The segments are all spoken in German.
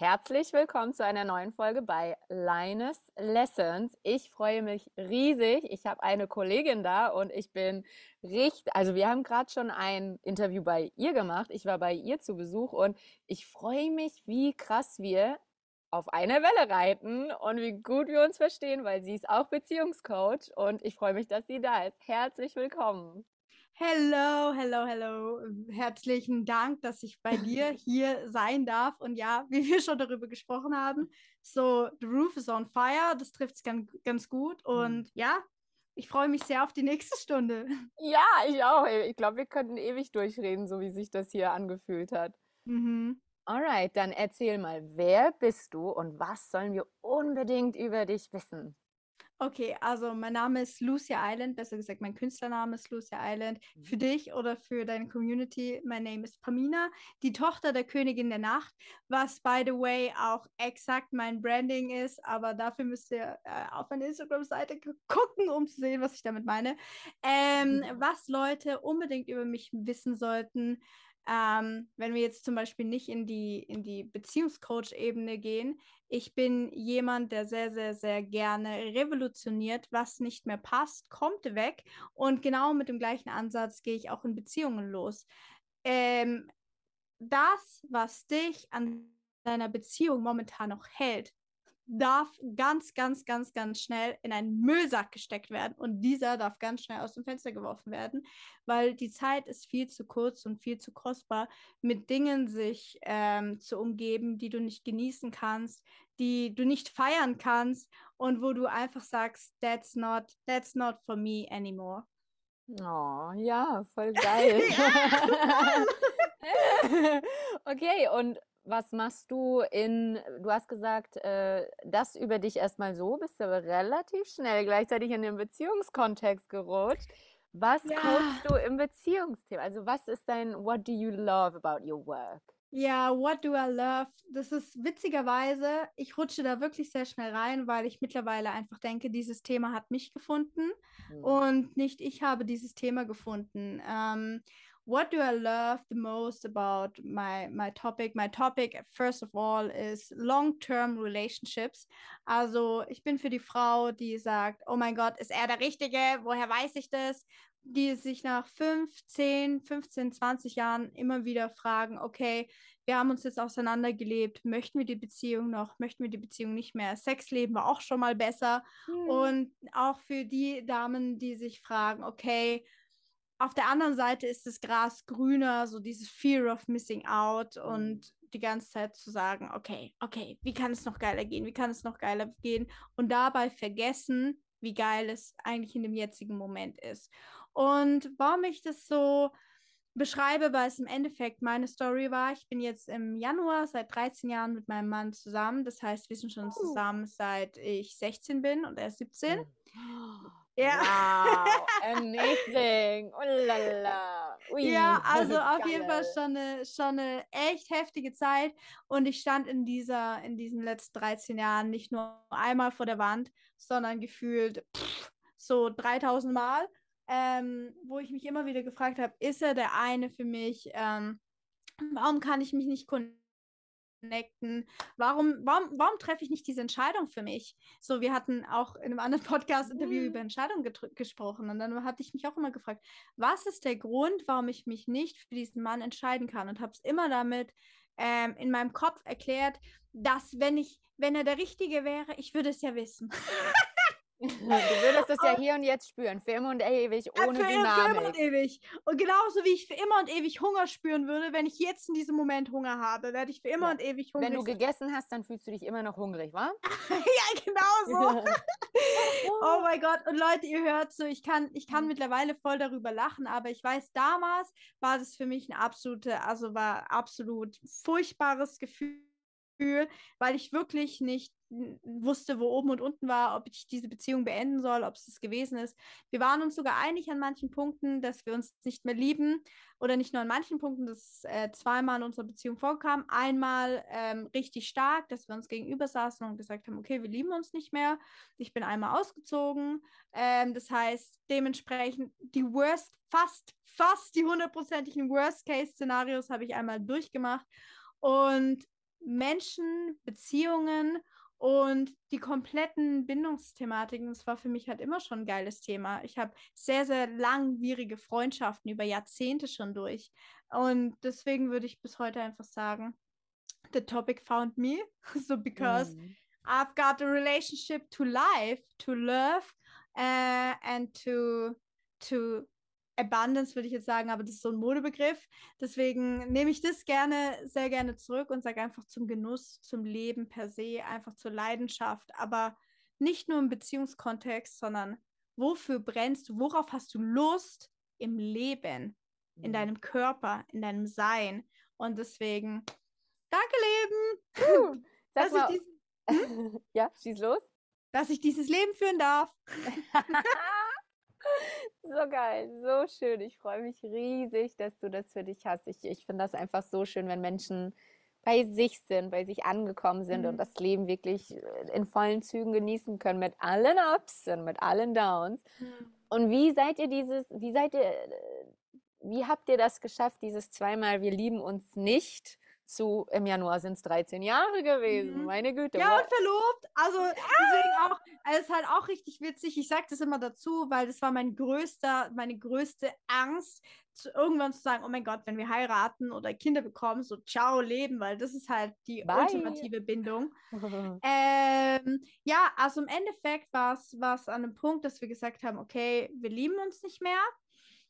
Herzlich willkommen zu einer neuen Folge bei Linus Lessons. Ich freue mich riesig. Ich habe eine Kollegin da und ich bin richtig, also wir haben gerade schon ein Interview bei ihr gemacht. Ich war bei ihr zu Besuch und ich freue mich, wie krass wir auf einer Welle reiten und wie gut wir uns verstehen, weil sie ist auch Beziehungscoach und ich freue mich, dass sie da ist. Herzlich willkommen. Hello, hello, hello. Herzlichen Dank, dass ich bei dir hier sein darf. Und ja, wie wir schon darüber gesprochen haben, so the roof is on fire, das trifft es ganz, ganz gut. Mhm. Und ja, ich freue mich sehr auf die nächste Stunde. Ja, ich auch. Ich glaube, wir könnten ewig durchreden, so wie sich das hier angefühlt hat. Mhm. Alright, dann erzähl mal, wer bist du und was sollen wir unbedingt über dich wissen? Okay, also mein Name ist Lucia Island, besser gesagt, mein Künstlername ist Lucia Island. Mhm. Für dich oder für deine Community, mein Name ist Pamina, die Tochter der Königin der Nacht, was by the way auch exakt mein Branding ist, aber dafür müsst ihr äh, auf meine Instagram-Seite gucken, um zu sehen, was ich damit meine. Ähm, mhm. Was Leute unbedingt über mich wissen sollten, ähm, wenn wir jetzt zum Beispiel nicht in die, in die Beziehungscoach-Ebene gehen, ich bin jemand, der sehr, sehr, sehr gerne revolutioniert, was nicht mehr passt, kommt weg. Und genau mit dem gleichen Ansatz gehe ich auch in Beziehungen los. Ähm, das, was dich an deiner Beziehung momentan noch hält, darf ganz, ganz, ganz, ganz schnell in einen Müllsack gesteckt werden und dieser darf ganz schnell aus dem Fenster geworfen werden, weil die Zeit ist viel zu kurz und viel zu kostbar, mit Dingen sich ähm, zu umgeben, die du nicht genießen kannst, die du nicht feiern kannst und wo du einfach sagst, that's not, that's not for me anymore. Oh, ja, voll geil. okay, und was machst du in, du hast gesagt, äh, das über dich erstmal so, bist du aber relativ schnell gleichzeitig in den Beziehungskontext gerutscht. Was ja. coachst du im Beziehungsthema? Also was ist dein What do you love about your work? Ja, What do I love? Das ist witzigerweise, ich rutsche da wirklich sehr schnell rein, weil ich mittlerweile einfach denke, dieses Thema hat mich gefunden mhm. und nicht ich habe dieses Thema gefunden. Ähm, what do I love the most about my my topic? My topic, first of all, is long-term relationships. Also ich bin für die Frau, die sagt, oh mein Gott, ist er der Richtige? Woher weiß ich das? Die sich nach 5, 10, 15, 20 Jahren immer wieder fragen, okay, wir haben uns jetzt auseinandergelebt, möchten wir die Beziehung noch, möchten wir die Beziehung nicht mehr? Sexleben war auch schon mal besser. Mhm. Und auch für die Damen, die sich fragen, okay, auf der anderen Seite ist das Gras grüner, so dieses Fear of Missing Out mhm. und die ganze Zeit zu sagen, okay, okay, wie kann es noch geiler gehen? Wie kann es noch geiler gehen? Und dabei vergessen, wie geil es eigentlich in dem jetzigen Moment ist. Und warum ich das so beschreibe, weil es im Endeffekt meine Story war. Ich bin jetzt im Januar seit 13 Jahren mit meinem Mann zusammen. Das heißt, wir sind schon oh. zusammen seit ich 16 bin und er ist 17. Oh. Ja. Wow, amazing. Oh lala. Ui, ja, also auf geil. jeden Fall schon eine, schon eine echt heftige Zeit. Und ich stand in, dieser, in diesen letzten 13 Jahren nicht nur einmal vor der Wand, sondern gefühlt pff, so 3000 Mal, ähm, wo ich mich immer wieder gefragt habe, ist er der eine für mich? Ähm, warum kann ich mich nicht connecten? Connecten? Warum, warum, warum treffe ich nicht diese Entscheidung für mich? So, wir hatten auch in einem anderen Podcast-Interview mhm. über Entscheidungen gesprochen und dann hatte ich mich auch immer gefragt, was ist der Grund, warum ich mich nicht für diesen Mann entscheiden kann? Und habe es immer damit ähm, in meinem Kopf erklärt, dass wenn ich, wenn er der Richtige wäre, ich würde es ja wissen. Du würdest es ja hier und jetzt spüren, für immer und ewig, ohne für, Dynamik. Für immer und ewig. Und genauso wie ich für immer und ewig Hunger spüren würde, wenn ich jetzt in diesem Moment Hunger habe, werde ich für immer ja. und ewig hungrig Wenn du gegessen hast, dann fühlst du dich immer noch hungrig, wa? ja, genau so. oh mein Gott. Und Leute, ihr hört so, ich kann, ich kann mittlerweile voll darüber lachen, aber ich weiß, damals war das für mich ein absolute, also war absolut furchtbares Gefühl weil ich wirklich nicht wusste, wo oben und unten war, ob ich diese Beziehung beenden soll, ob es das gewesen ist. Wir waren uns sogar einig an manchen Punkten, dass wir uns nicht mehr lieben oder nicht nur an manchen Punkten, dass äh, zweimal in unserer Beziehung vorkam. Einmal ähm, richtig stark, dass wir uns gegenüber saßen und gesagt haben, okay, wir lieben uns nicht mehr. Ich bin einmal ausgezogen. Ähm, das heißt, dementsprechend die Worst, fast, fast die hundertprozentigen Worst-Case-Szenarios habe ich einmal durchgemacht. Und Menschen, Beziehungen und die kompletten Bindungsthematiken, das war für mich halt immer schon ein geiles Thema. Ich habe sehr, sehr langwierige Freundschaften über Jahrzehnte schon durch. Und deswegen würde ich bis heute einfach sagen, the topic found me. so because mm. I've got a relationship to life, to love uh, and to to Abundance würde ich jetzt sagen, aber das ist so ein Modebegriff. Deswegen nehme ich das gerne, sehr gerne zurück und sage einfach zum Genuss, zum Leben per se, einfach zur Leidenschaft. Aber nicht nur im Beziehungskontext, sondern wofür brennst du, worauf hast du Lust im Leben, in mhm. deinem Körper, in deinem Sein. Und deswegen, danke Leben. Uh, sag mal, diesen, hm? ja, schieß los. Dass ich dieses Leben führen darf. So geil, so schön. Ich freue mich riesig, dass du das für dich hast. Ich, ich finde das einfach so schön, wenn Menschen bei sich sind, bei sich angekommen sind mhm. und das Leben wirklich äh, in vollen Zügen genießen können mit allen Ups und mit allen Downs. Mhm. Und wie seid ihr dieses, wie seid ihr, äh, wie habt ihr das geschafft, dieses zweimal, wir lieben uns nicht? Zu, im Januar sind es 13 Jahre gewesen, mhm. meine Güte. Ja, und verlobt. Also deswegen auch, es ist halt auch richtig witzig. Ich sage das immer dazu, weil das war mein größter, meine größte Angst, zu, irgendwann zu sagen, oh mein Gott, wenn wir heiraten oder Kinder bekommen, so ciao Leben, weil das ist halt die Bye. ultimative Bindung. ähm, ja, also im Endeffekt war es an einem Punkt, dass wir gesagt haben, okay, wir lieben uns nicht mehr.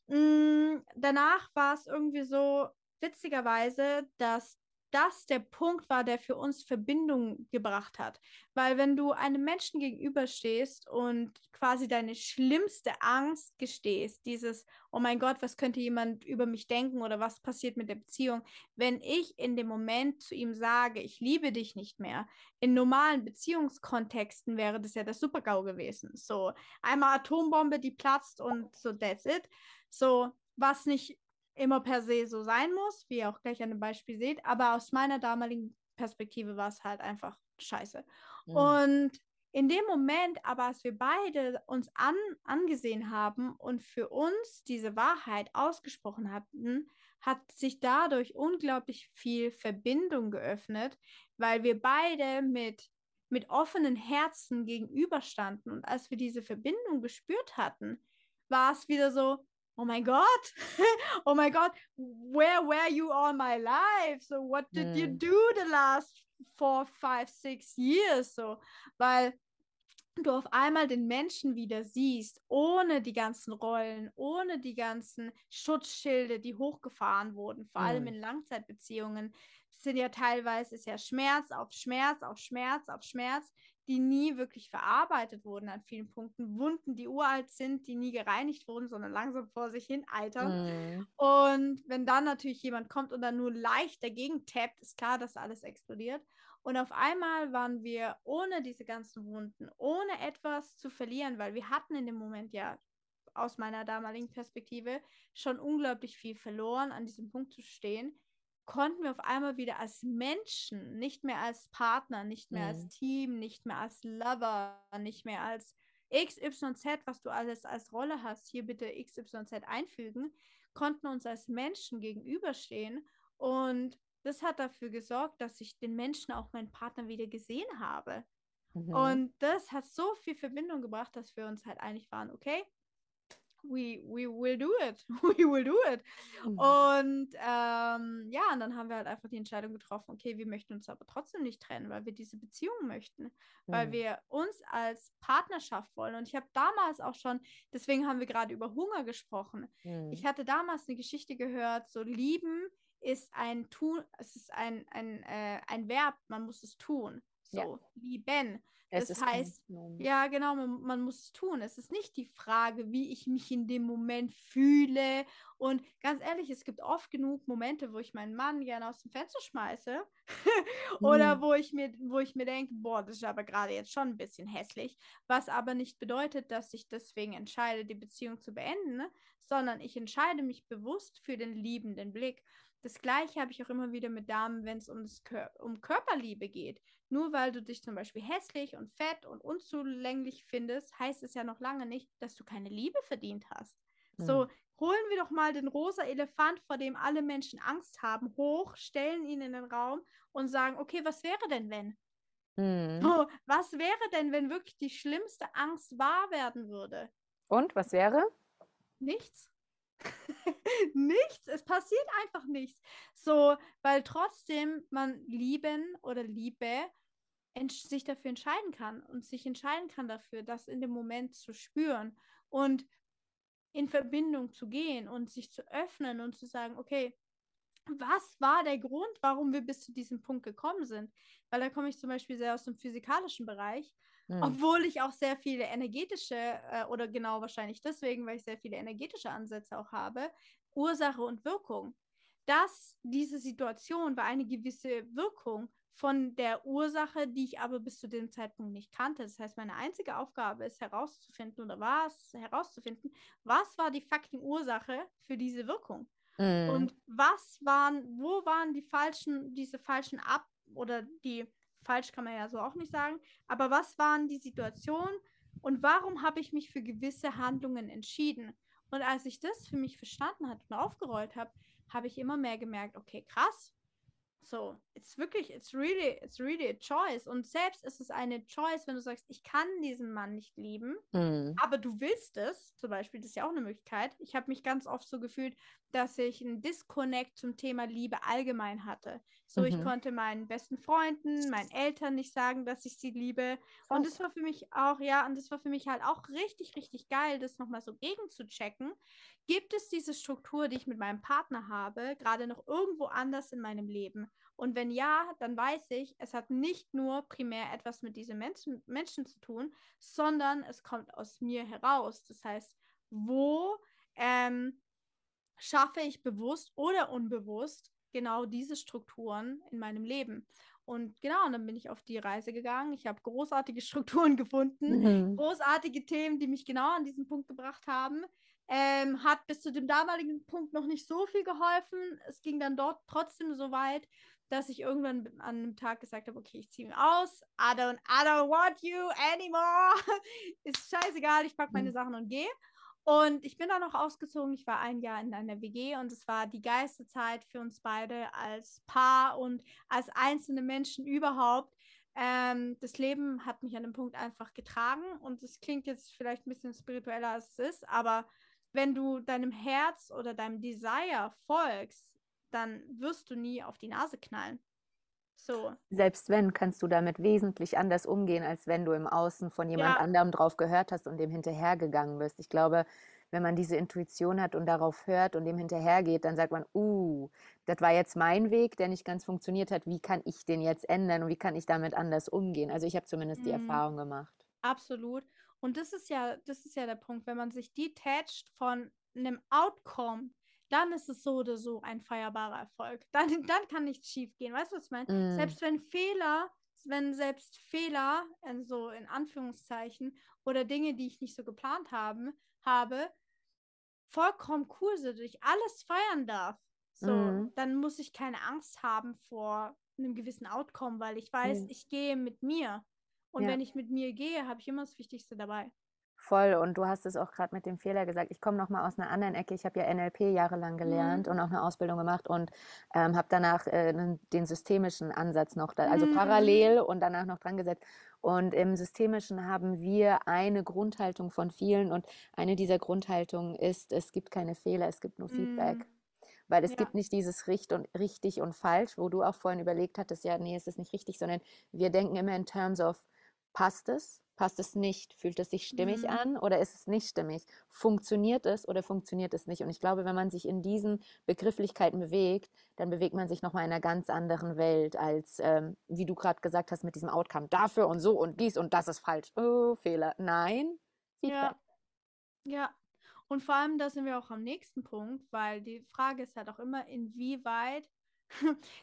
Mm, danach war es irgendwie so, witzigerweise, dass das der Punkt war, der für uns Verbindung gebracht hat. Weil wenn du einem Menschen gegenüberstehst und quasi deine schlimmste Angst gestehst, dieses, oh mein Gott, was könnte jemand über mich denken oder was passiert mit der Beziehung, wenn ich in dem Moment zu ihm sage, ich liebe dich nicht mehr, in normalen Beziehungskontexten wäre das ja das Super-GAU gewesen. So, einmal Atombombe, die platzt und so, that's it. So, was nicht immer per se so sein muss, wie ihr auch gleich an dem Beispiel seht, aber aus meiner damaligen Perspektive war es halt einfach scheiße. Mhm. Und in dem Moment, aber als wir beide uns an, angesehen haben und für uns diese Wahrheit ausgesprochen hatten, hat sich dadurch unglaublich viel Verbindung geöffnet, weil wir beide mit, mit offenen Herzen gegenüberstanden. Und als wir diese Verbindung gespürt hatten, war es wieder so, oh my god oh my god where were you all my life so what did mm. you do the last four five six years so weil du auf einmal den Menschen wieder siehst, ohne die ganzen Rollen, ohne die ganzen Schutzschilde, die hochgefahren wurden, vor mm. allem in Langzeitbeziehungen, sind ja teilweise ist ja Schmerz auf Schmerz auf Schmerz auf Schmerz, die nie wirklich verarbeitet wurden an vielen Punkten. Wunden, die uralt sind, die nie gereinigt wurden, sondern langsam vor sich hin altern. Mhm. Und wenn dann natürlich jemand kommt und dann nur leicht dagegen tappt, ist klar, dass alles explodiert. Und auf einmal waren wir ohne diese ganzen Wunden, ohne etwas zu verlieren, weil wir hatten in dem Moment ja aus meiner damaligen Perspektive schon unglaublich viel verloren, an diesem Punkt zu stehen konnten wir auf einmal wieder als Menschen, nicht mehr als Partner, nicht mehr mhm. als Team, nicht mehr als Lover, nicht mehr als XYZ, was du alles als Rolle hast, hier bitte XYZ einfügen, konnten uns als Menschen gegenüberstehen und das hat dafür gesorgt, dass ich den Menschen auch meinen Partner wieder gesehen habe. Mhm. Und das hat so viel Verbindung gebracht, dass wir uns halt einig waren, okay, we, we will do it. We will do it. Mhm. Und ähm, ja, und dann haben wir halt einfach die Entscheidung getroffen, okay, wir möchten uns aber trotzdem nicht trennen, weil wir diese Beziehung möchten, mhm. weil wir uns als Partnerschaft wollen. Und ich habe damals auch schon, deswegen haben wir gerade über Hunger gesprochen. Mhm. Ich hatte damals eine Geschichte gehört, so lieben ist ein Tun, es ist ein, ein, äh, ein Verb, man muss es tun. So, ja. lieben. Es das heißt, ja, genau, man, man, muss es tun. Es ist nicht die Frage, wie ich mich in dem Moment fühle. Und ganz ehrlich, es gibt oft genug Momente, wo ich meinen Mann gerne aus dem Fenster schmeiße. Oder mhm. wo ich mir, wo ich mir denke, boah, das ist aber gerade jetzt schon ein bisschen hässlich. Was aber nicht bedeutet, dass ich deswegen entscheide, die Beziehung zu beenden, sondern ich entscheide mich bewusst für den liebenden Blick. Das gleiche habe ich auch immer wieder mit Damen, wenn es um, Kör um Körperliebe geht. Nur weil du dich zum Beispiel hässlich und fett und unzulänglich findest, heißt es ja noch lange nicht, dass du keine Liebe verdient hast. Mhm. So, holen wir doch mal den rosa Elefant, vor dem alle Menschen Angst haben, hoch, stellen ihn in den Raum und sagen, okay, was wäre denn, wenn? Mhm. So, was wäre denn, wenn wirklich die schlimmste Angst wahr werden würde? Und was wäre? Nichts. nichts. Es passiert einfach nichts. So, weil trotzdem man lieben oder Liebe sich dafür entscheiden kann und sich entscheiden kann dafür, das in dem Moment zu spüren und in Verbindung zu gehen und sich zu öffnen und zu sagen, okay, was war der Grund, warum wir bis zu diesem Punkt gekommen sind? Weil da komme ich zum Beispiel sehr aus dem physikalischen Bereich, mhm. obwohl ich auch sehr viele energetische, äh, oder genau wahrscheinlich deswegen, weil ich sehr viele energetische Ansätze auch habe, Ursache und Wirkung. Dass diese Situation war eine gewisse Wirkung von der Ursache, die ich aber bis zu dem Zeitpunkt nicht kannte. Das heißt, meine einzige Aufgabe ist herauszufinden oder war es herauszufinden, was war die fucking Ursache für diese Wirkung? Mm. Und was waren, wo waren die falschen, diese falschen Ab- oder die, falsch kann man ja so auch nicht sagen, aber was waren die Situationen und warum habe ich mich für gewisse Handlungen entschieden? Und als ich das für mich verstanden habe und aufgerollt habe, habe ich immer mehr gemerkt, okay, krass, so, it's wirklich, it's really, it's really a choice. Und selbst ist es eine Choice, wenn du sagst, ich kann diesen Mann nicht lieben, mhm. aber du willst es, zum Beispiel, das ist ja auch eine Möglichkeit. Ich habe mich ganz oft so gefühlt, dass ich einen Disconnect zum Thema Liebe allgemein hatte. So, mhm. ich konnte meinen besten Freunden, meinen Eltern nicht sagen, dass ich sie liebe. Krass. Und das war für mich auch, ja, und das war für mich halt auch richtig, richtig geil, das nochmal so gegen zu checken. Gibt es diese Struktur, die ich mit meinem Partner habe, gerade noch irgendwo anders in meinem Leben? Und wenn ja, dann weiß ich, es hat nicht nur primär etwas mit diesen Menschen, Menschen zu tun, sondern es kommt aus mir heraus. Das heißt, wo ähm, schaffe ich bewusst oder unbewusst genau diese Strukturen in meinem Leben? Und genau, und dann bin ich auf die Reise gegangen. Ich habe großartige Strukturen gefunden, mhm. großartige Themen, die mich genau an diesen Punkt gebracht haben. Ähm, hat bis zu dem damaligen Punkt noch nicht so viel geholfen. Es ging dann dort trotzdem so weit, dass ich irgendwann an einem Tag gesagt habe, okay, ich ziehe mich aus. I don't, I don't want you anymore. Ist scheißegal, ich packe meine mhm. Sachen und gehe. Und ich bin dann noch ausgezogen. Ich war ein Jahr in einer WG und es war die geilste Zeit für uns beide als Paar und als einzelne Menschen überhaupt. Ähm, das Leben hat mich an dem Punkt einfach getragen und es klingt jetzt vielleicht ein bisschen spiritueller als es ist, aber wenn du deinem Herz oder deinem Desire folgst, dann wirst du nie auf die Nase knallen. So. Selbst wenn, kannst du damit wesentlich anders umgehen, als wenn du im Außen von jemand ja. anderem drauf gehört hast und dem hinterhergegangen bist. Ich glaube, wenn man diese Intuition hat und darauf hört und dem hinterhergeht, dann sagt man, uh, das war jetzt mein Weg, der nicht ganz funktioniert hat. Wie kann ich den jetzt ändern und wie kann ich damit anders umgehen? Also ich habe zumindest die mhm. Erfahrung gemacht. Absolut. Und das ist ja, das ist ja der Punkt, wenn man sich detached von einem Outcome, dann ist es so oder so ein feierbarer Erfolg. Dann, dann kann nichts schief gehen. Weißt du, was ich meine? Mm. Selbst wenn Fehler, wenn selbst Fehler, so in Anführungszeichen, oder Dinge, die ich nicht so geplant haben, habe, vollkommen cool sind und ich alles feiern darf, so, mm. dann muss ich keine Angst haben vor einem gewissen Outcome, weil ich weiß, mm. ich gehe mit mir. Und ja. wenn ich mit mir gehe, habe ich immer das Wichtigste dabei. Voll. Und du hast es auch gerade mit dem Fehler gesagt. Ich komme noch mal aus einer anderen Ecke. Ich habe ja NLP jahrelang gelernt mhm. und auch eine Ausbildung gemacht und ähm, habe danach äh, den systemischen Ansatz noch, da, also mhm. parallel und danach noch dran gesetzt. Und im Systemischen haben wir eine Grundhaltung von vielen und eine dieser Grundhaltungen ist, es gibt keine Fehler, es gibt nur Feedback. Mhm. Weil es ja. gibt nicht dieses Richt und, richtig und falsch, wo du auch vorhin überlegt hattest, ja, nee, es ist nicht richtig, sondern wir denken immer in terms of, passt es? Passt es nicht? Fühlt es sich stimmig mhm. an oder ist es nicht stimmig? Funktioniert es oder funktioniert es nicht? Und ich glaube, wenn man sich in diesen Begrifflichkeiten bewegt, dann bewegt man sich nochmal in einer ganz anderen Welt als, ähm, wie du gerade gesagt hast, mit diesem Outcome. Dafür und so und dies und das ist falsch. Oh, Fehler. Nein. Feedback. Ja. ja. Und vor allem, da sind wir auch am nächsten Punkt, weil die Frage ist halt auch immer, inwieweit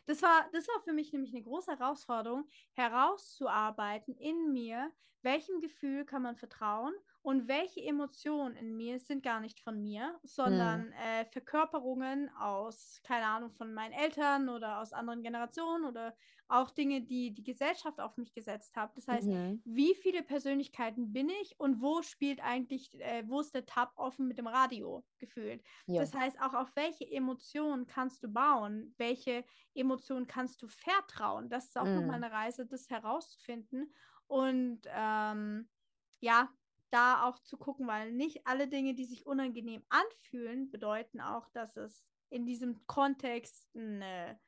das war, das war für mich nämlich eine große Herausforderung, herauszuarbeiten in mir, welchem Gefühl kann man vertrauen und welche Emotionen in mir sind gar nicht von mir, sondern hm. äh, Verkörperungen aus, keine Ahnung, von meinen Eltern oder aus anderen Generationen oder auch Dinge, die die Gesellschaft auf mich gesetzt hat. Das heißt, mhm. wie viele Persönlichkeiten bin ich und wo spielt eigentlich, äh, wo ist der Tab offen mit dem Radio gefühlt? Ja. Das heißt, auch auf welche Emotionen kannst du bauen? Welche Emotionen kannst du vertrauen? Das ist auch mhm. nochmal eine Reise, das herauszufinden. Und ähm, ja, da auch zu gucken, weil nicht alle Dinge, die sich unangenehm anfühlen, bedeuten auch, dass es in diesem Kontext eine,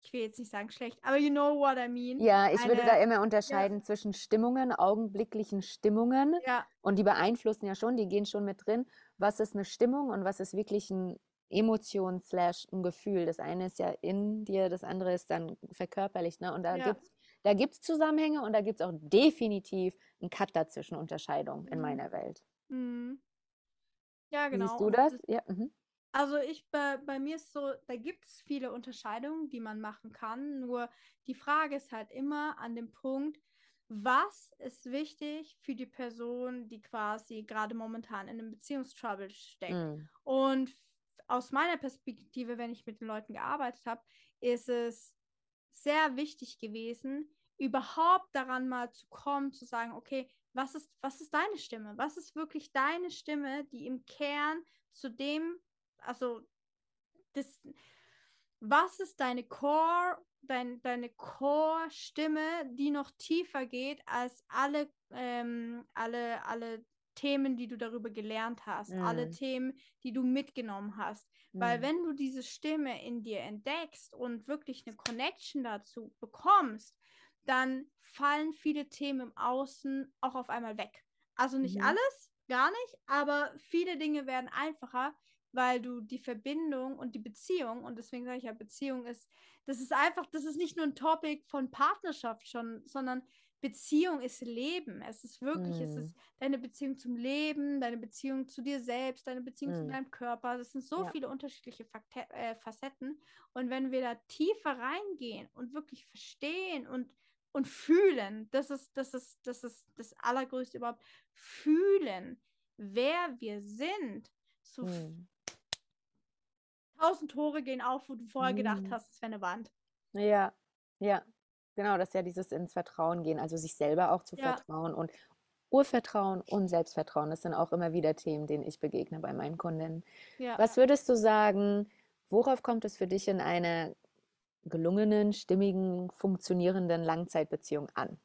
ich will jetzt nicht sagen schlecht, aber you know what I mean. Ja, ich eine, würde da immer unterscheiden ja. zwischen Stimmungen, augenblicklichen Stimmungen. Ja. Und die beeinflussen ja schon, die gehen schon mit drin. Was ist eine Stimmung und was ist wirklich ein Emotion slash ein Gefühl. Das eine ist ja in dir, das andere ist dann verkörperlich. Ne? Und da ja. gibt es da gibt's Zusammenhänge und da gibt es auch definitiv einen Cut dazwischen, Unterscheidung in mhm. meiner Welt. Mhm. Ja, genau. Siehst du das? das ja. Mhm. Also ich bei, bei mir ist so, da gibt es viele Unterscheidungen, die man machen kann. Nur die Frage ist halt immer an dem Punkt, was ist wichtig für die Person, die quasi gerade momentan in einem Beziehungstrouble steckt. Mhm. Und aus meiner Perspektive, wenn ich mit den Leuten gearbeitet habe, ist es sehr wichtig gewesen, überhaupt daran mal zu kommen, zu sagen, okay, was ist, was ist deine Stimme? Was ist wirklich deine Stimme, die im Kern zu dem, also das, was ist deine Core, dein, deine Core-Stimme, die noch tiefer geht als alle, ähm, alle, alle Themen, die du darüber gelernt hast, mhm. alle Themen, die du mitgenommen hast. Mhm. Weil wenn du diese Stimme in dir entdeckst und wirklich eine Connection dazu bekommst, dann fallen viele Themen im Außen auch auf einmal weg. Also nicht mhm. alles, gar nicht, aber viele Dinge werden einfacher, weil du die Verbindung und die Beziehung, und deswegen sage ich ja, Beziehung ist, das ist einfach, das ist nicht nur ein Topic von Partnerschaft schon, sondern Beziehung ist Leben. Es ist wirklich, mm. es ist mhm. deine Beziehung zum Leben, deine Beziehung zu dir selbst, deine Beziehung mm. zu mhm. deinem Körper. Das sind so ja. viele unterschiedliche Fakte äh, Facetten. Und wenn wir da tiefer reingehen und wirklich verstehen und, und fühlen, das ist, das ist, das ist das Allergrößte überhaupt, fühlen, wer wir sind, so mm. tausend Tore gehen auf, wo du vorher gedacht hast, es wäre eine Wand. Ja, ja, Genau, das ist ja dieses ins Vertrauen gehen, also sich selber auch zu ja. vertrauen und Urvertrauen und Selbstvertrauen. Das sind auch immer wieder Themen, denen ich begegne bei meinen Kundinnen. Ja. Was würdest du sagen, worauf kommt es für dich in einer gelungenen, stimmigen, funktionierenden Langzeitbeziehung an?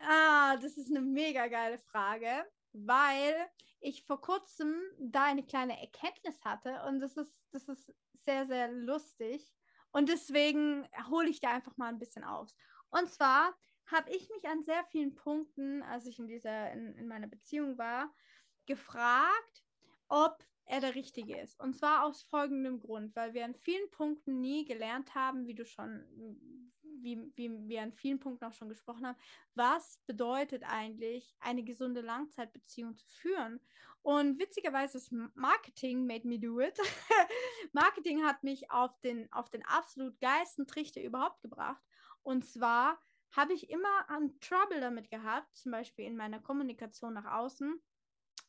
Ah, das ist eine mega geile Frage, weil ich vor kurzem da eine kleine Erkenntnis hatte und das ist, das ist sehr, sehr lustig. Und deswegen hole ich da einfach mal ein bisschen aus. Und zwar habe ich mich an sehr vielen Punkten, als ich in dieser, in, in meiner Beziehung war, gefragt, ob er der Richtige ist. Und zwar aus folgendem Grund, weil wir an vielen Punkten nie gelernt haben, wie du schon, wie, wie wir an vielen Punkten auch schon gesprochen haben, was bedeutet eigentlich, eine gesunde Langzeitbeziehung zu führen. Und witzigerweise ist Marketing made me do it. Marketing hat mich auf den, auf den absolut geilsten Trichter überhaupt gebracht. Und zwar habe ich immer ein Trouble damit gehabt, zum Beispiel in meiner Kommunikation nach außen,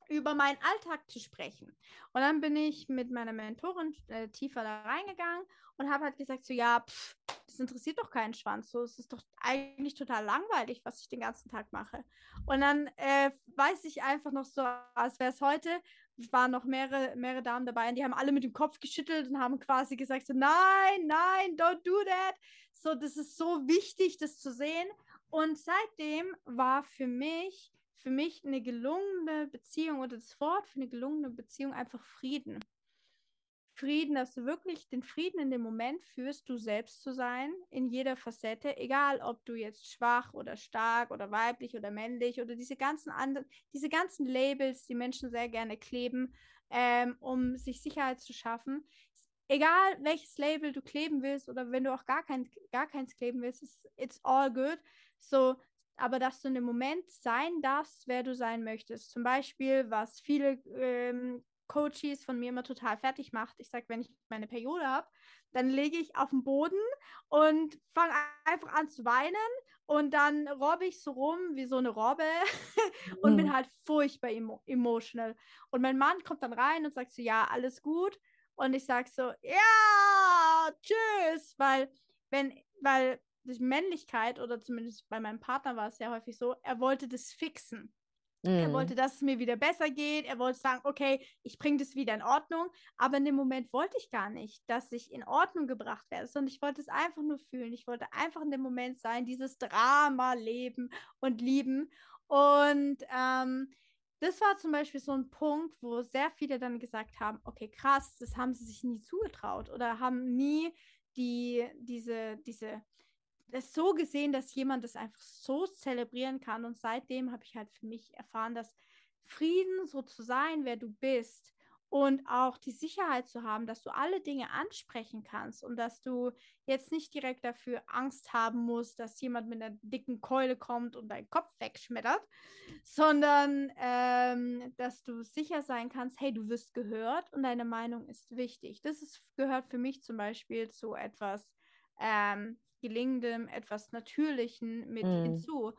über meinen Alltag zu sprechen. Und dann bin ich mit meiner Mentorin äh, tiefer da reingegangen und habe halt gesagt, so ja, pff, das interessiert doch keinen Schwanz. So, es ist doch eigentlich total langweilig, was ich den ganzen Tag mache. Und dann äh, weiß ich einfach noch so, als wäre es heute, waren noch mehrere, mehrere Damen dabei und die haben alle mit dem Kopf geschüttelt und haben quasi gesagt, so nein, nein, don't do that. So, das ist so wichtig, das zu sehen. Und seitdem war für mich, für mich eine gelungene Beziehung oder das Wort für eine gelungene Beziehung einfach Frieden. Frieden, dass du wirklich den Frieden in dem Moment führst, du selbst zu sein, in jeder Facette, egal ob du jetzt schwach oder stark oder weiblich oder männlich oder diese ganzen anderen, diese ganzen Labels, die Menschen sehr gerne kleben, ähm, um sich Sicherheit zu schaffen. Egal welches Label du kleben willst oder wenn du auch gar, kein, gar keins kleben willst, it's, all good. So, aber dass du in dem Moment sein darfst, wer du sein möchtest. Zum Beispiel, was viele ähm, Coaches von mir immer total fertig macht. Ich sage, wenn ich meine Periode habe, dann lege ich auf den Boden und fange einfach an zu weinen Und dann robbe ich so rum wie so eine Robbe und mhm. bin halt furchtbar emo emotional. Und mein Mann kommt dann rein und sagt so, ja, alles gut. Und ich sage so, ja, tschüss, weil wenn, weil die Männlichkeit oder zumindest bei meinem Partner war es sehr häufig so, er wollte das fixen. Er mhm. wollte, dass es mir wieder besser geht. Er wollte sagen, okay, ich bringe das wieder in Ordnung. Aber in dem Moment wollte ich gar nicht, dass ich in Ordnung gebracht werde, sondern ich wollte es einfach nur fühlen. Ich wollte einfach in dem Moment sein, dieses Drama leben und lieben. Und ähm, das war zum Beispiel so ein Punkt, wo sehr viele dann gesagt haben, okay, krass, das haben sie sich nie zugetraut oder haben nie die, diese, diese das so gesehen, dass jemand das einfach so zelebrieren kann. Und seitdem habe ich halt für mich erfahren, dass Frieden so zu sein, wer du bist und auch die Sicherheit zu haben, dass du alle Dinge ansprechen kannst und dass du jetzt nicht direkt dafür Angst haben musst, dass jemand mit einer dicken Keule kommt und deinen Kopf wegschmettert, sondern ähm, dass du sicher sein kannst, hey, du wirst gehört und deine Meinung ist wichtig. Das ist, gehört für mich zum Beispiel zu etwas ähm, Gelingendem, etwas Natürlichen mit mm. hinzu.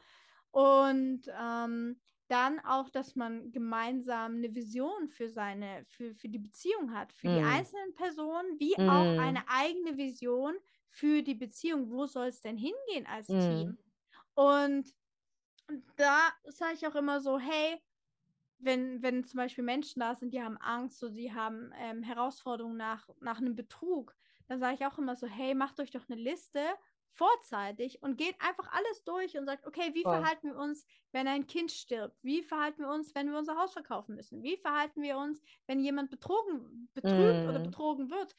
Und ähm, dann auch, dass man gemeinsam eine Vision für seine, für, für die Beziehung hat, für mm. die einzelnen Personen, wie mm. auch eine eigene Vision für die Beziehung. Wo soll es denn hingehen als Team? Und da sage ich auch immer so, hey, wenn, wenn zum Beispiel Menschen da sind, die haben Angst, so die haben ähm, Herausforderungen nach, nach einem Betrug, dann sage ich auch immer so, hey, macht euch doch eine Liste vorzeitig und geht einfach alles durch und sagt, okay, wie Voll. verhalten wir uns, wenn ein Kind stirbt? Wie verhalten wir uns, wenn wir unser Haus verkaufen müssen? Wie verhalten wir uns, wenn jemand betrogen, betrügt mm. oder betrogen wird?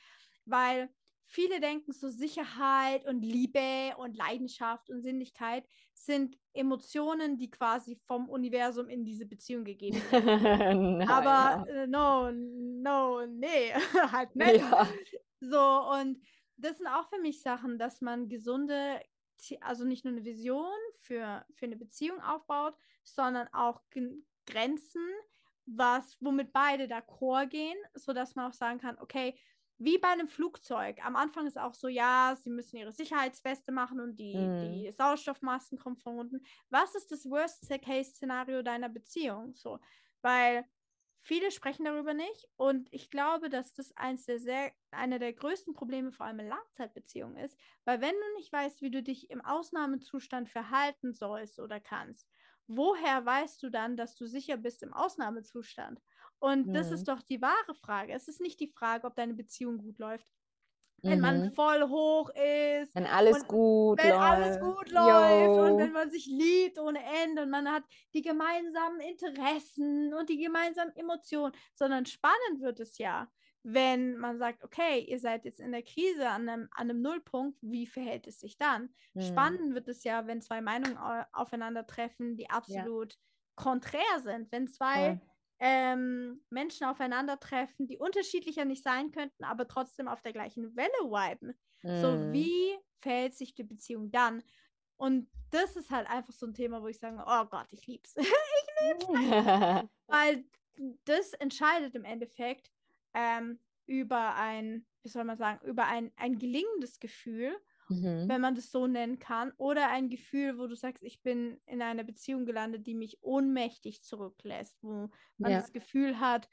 Weil viele denken so Sicherheit und Liebe und Leidenschaft und Sinnlichkeit sind Emotionen, die quasi vom Universum in diese Beziehung gegeben werden. Aber äh, no, no, nee, halt nicht. Ja. So und das sind auch für mich Sachen, dass man gesunde, also nicht nur eine Vision für, für eine Beziehung aufbaut, sondern auch Grenzen, was, womit beide d'accord gehen, sodass man auch sagen kann, okay, wie bei einem Flugzeug. Am Anfang ist auch so, ja, sie müssen ihre Sicherheitsweste machen und die, mm. die Sauerstoffmasken kommen von unten. Was ist das Worst-Case-Szenario deiner Beziehung? So, weil Viele sprechen darüber nicht und ich glaube, dass das eins der sehr, einer der größten Probleme vor allem in Langzeitbeziehungen ist, weil wenn du nicht weißt, wie du dich im Ausnahmezustand verhalten sollst oder kannst, woher weißt du dann, dass du sicher bist im Ausnahmezustand? Und mhm. das ist doch die wahre Frage. Es ist nicht die Frage, ob deine Beziehung gut läuft wenn mhm. man voll hoch ist. Wenn alles gut wenn läuft. Wenn alles gut läuft und wenn man sich liebt ohne Ende und man hat die gemeinsamen Interessen und die gemeinsamen Emotionen, sondern spannend wird es ja, wenn man sagt, okay, ihr seid jetzt in der Krise an einem, an einem Nullpunkt, wie verhält es sich dann? Mhm. Spannend wird es ja, wenn zwei Meinungen aufeinandertreffen, die absolut ja. konträr sind, wenn zwei ja ähm, Menschen aufeinandertreffen, die unterschiedlicher nicht sein könnten, aber trotzdem auf der gleichen Welle viben. Mm. So, mhm. wie verhält sich die Beziehung dann? Und das ist halt einfach so ein Thema, wo ich sage, oh Gott, ich lieb's. ich lieb's. Weil das entscheidet im Endeffekt ähm, über ein, wie soll man sagen, über ein, ein gelingendes Gefühl mhm. wenn man das so nennen kann, oder ein Gefühl, wo du sagst, ich bin in einer Beziehung gelandet, die mich ohnmächtig zurücklässt, wo man ja. das Gefühl hat,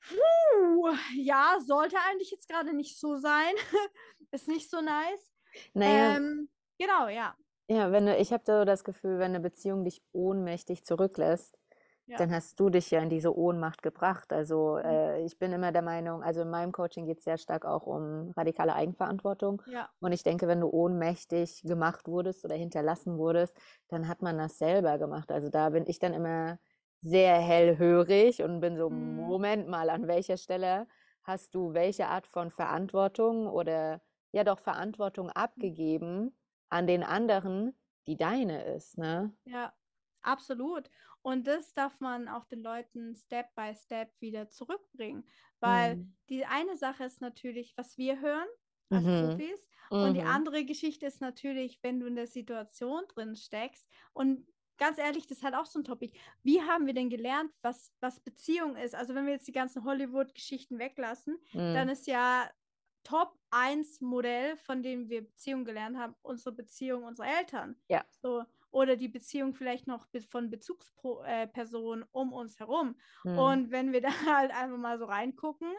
puh, ja, sollte eigentlich jetzt gerade nicht so sein, ist nicht so nice. Naja. Ähm, genau, ja. Ja, wenn du, ich habe so das Gefühl, wenn eine Beziehung dich ohnmächtig zurücklässt, ja. dann hast du dich ja in diese Ohnmacht gebracht. Also mhm. äh, ich bin immer der Meinung, also in meinem Coaching geht es sehr stark auch um radikale Eigenverantwortung. Ja. Und ich denke, wenn du ohnmächtig gemacht wurdest oder hinterlassen wurdest, dann hat man das selber gemacht. Also da bin ich dann immer sehr hellhörig und bin so, mhm. Moment mal, an welcher Stelle hast du welche Art von Verantwortung oder ja doch Verantwortung mhm. abgegeben an den anderen, die deine ist, ne? Ja, absolut. Und das darf man auch den Leuten Step by Step wieder zurückbringen. Weil mhm. die eine Sache ist natürlich, was wir hören als mhm. Profis. Und die mhm. andere Geschichte ist natürlich, wenn du in der Situation drin steckst. Und ganz ehrlich, das ist halt auch so ein Topic. Wie haben wir denn gelernt, was, was Beziehung ist? Also wenn wir jetzt die ganzen Hollywood-Geschichten weglassen, mhm. dann ist ja Top 1 Modell, von dem wir Beziehung gelernt haben, unsere Beziehung unserer Eltern. Ja. So, oder die Beziehung vielleicht noch von Bezugspersonen äh, um uns herum. Mhm. Und wenn wir da halt einfach mal so reingucken,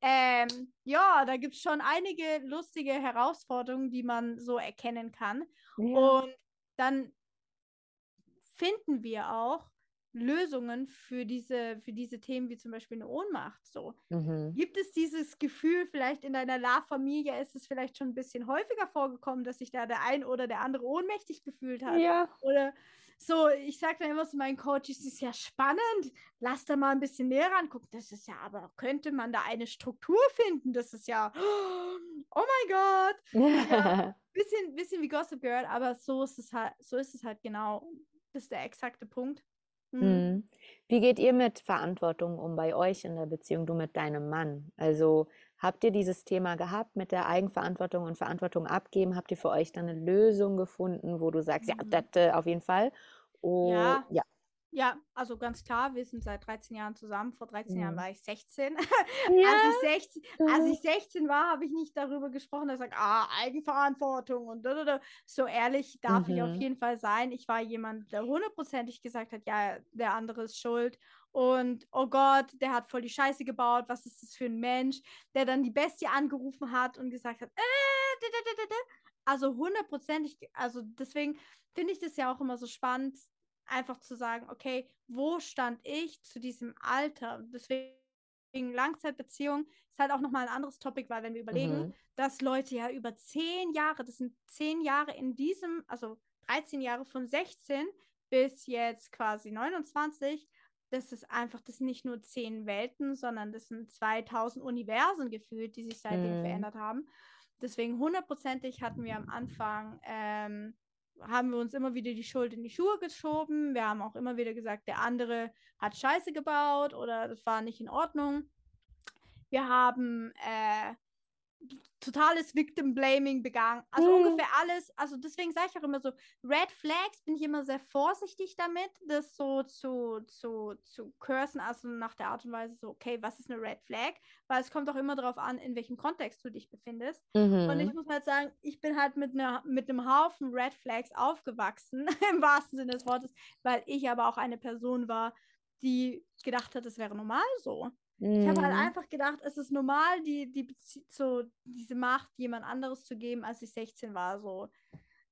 ähm, ja, da gibt es schon einige lustige Herausforderungen, die man so erkennen kann. Ja. Und dann finden wir auch Lösungen für diese, für diese Themen wie zum Beispiel eine Ohnmacht. So. Mhm. Gibt es dieses Gefühl, vielleicht in deiner La-Familie ist es vielleicht schon ein bisschen häufiger vorgekommen, dass sich da der ein oder der andere ohnmächtig gefühlt hat? Ja. Oder so, ich sage dann immer zu meinen Coaches, es ist ja spannend, lass da mal ein bisschen näher rangucken. Das ist ja, aber könnte man da eine Struktur finden? Das ist ja, oh mein Gott. Ja, bisschen, bisschen wie Gossip Girl, aber so ist es halt, so ist es halt genau. Das ist der exakte Punkt. Mhm. mhm. Wie geht ihr mit Verantwortung um bei euch in der Beziehung, du mit deinem Mann? Also habt ihr dieses Thema gehabt mit der Eigenverantwortung und Verantwortung abgeben? Habt ihr für euch dann eine Lösung gefunden, wo du sagst, mhm. ja, das äh, auf jeden Fall? Oh, ja. ja. Ja, also ganz klar, wir sind seit 13 Jahren zusammen. Vor 13 mhm. Jahren war ich 16. Ja. als, ich 16 als ich 16 war, habe ich nicht darüber gesprochen, dass ich sage, ah, Eigenverantwortung und da, da, da. so ehrlich darf mhm. ich auf mhm. jeden Fall sein. Ich war jemand, der hundertprozentig gesagt hat, ja, der andere ist schuld. Und oh Gott, der hat voll die Scheiße gebaut. Was ist das für ein Mensch, der dann die Bestie angerufen hat und gesagt hat, äh, da, da, da, da. also hundertprozentig, also deswegen finde ich das ja auch immer so spannend, einfach zu sagen, okay, wo stand ich zu diesem Alter? Deswegen Langzeitbeziehung ist halt auch nochmal ein anderes Topic, weil wenn wir überlegen, mhm. dass Leute ja über zehn Jahre, das sind zehn Jahre in diesem, also 13 Jahre von 16 bis jetzt quasi 29, das ist einfach, das sind nicht nur zehn Welten, sondern das sind 2000 Universen gefühlt, die sich seitdem mhm. verändert haben. Deswegen hundertprozentig hatten wir am Anfang ähm, haben wir uns immer wieder die Schuld in die Schuhe geschoben. Wir haben auch immer wieder gesagt, der andere hat Scheiße gebaut oder das war nicht in Ordnung. Wir haben äh, totales Victim Blaming begangen. Also mhm. ungefähr alles. Also deswegen sage ich auch immer so, Red Flags bin ich immer sehr vorsichtig damit, das so zu, zu, zu cursen, also nach der Art und Weise so, okay, was ist eine Red Flag? Weil es kommt auch immer darauf an, in welchem Kontext du dich befindest. Mhm. Und ich muss halt sagen, ich bin halt mit, einer, mit einem Haufen Red Flags aufgewachsen, im wahrsten Sinne des Wortes, weil ich aber auch eine Person war, die gedacht hat, es wäre normal so. Ich habe halt mhm. einfach gedacht, es ist normal, die, die so diese Macht jemand anderes zu geben, als ich 16 war. So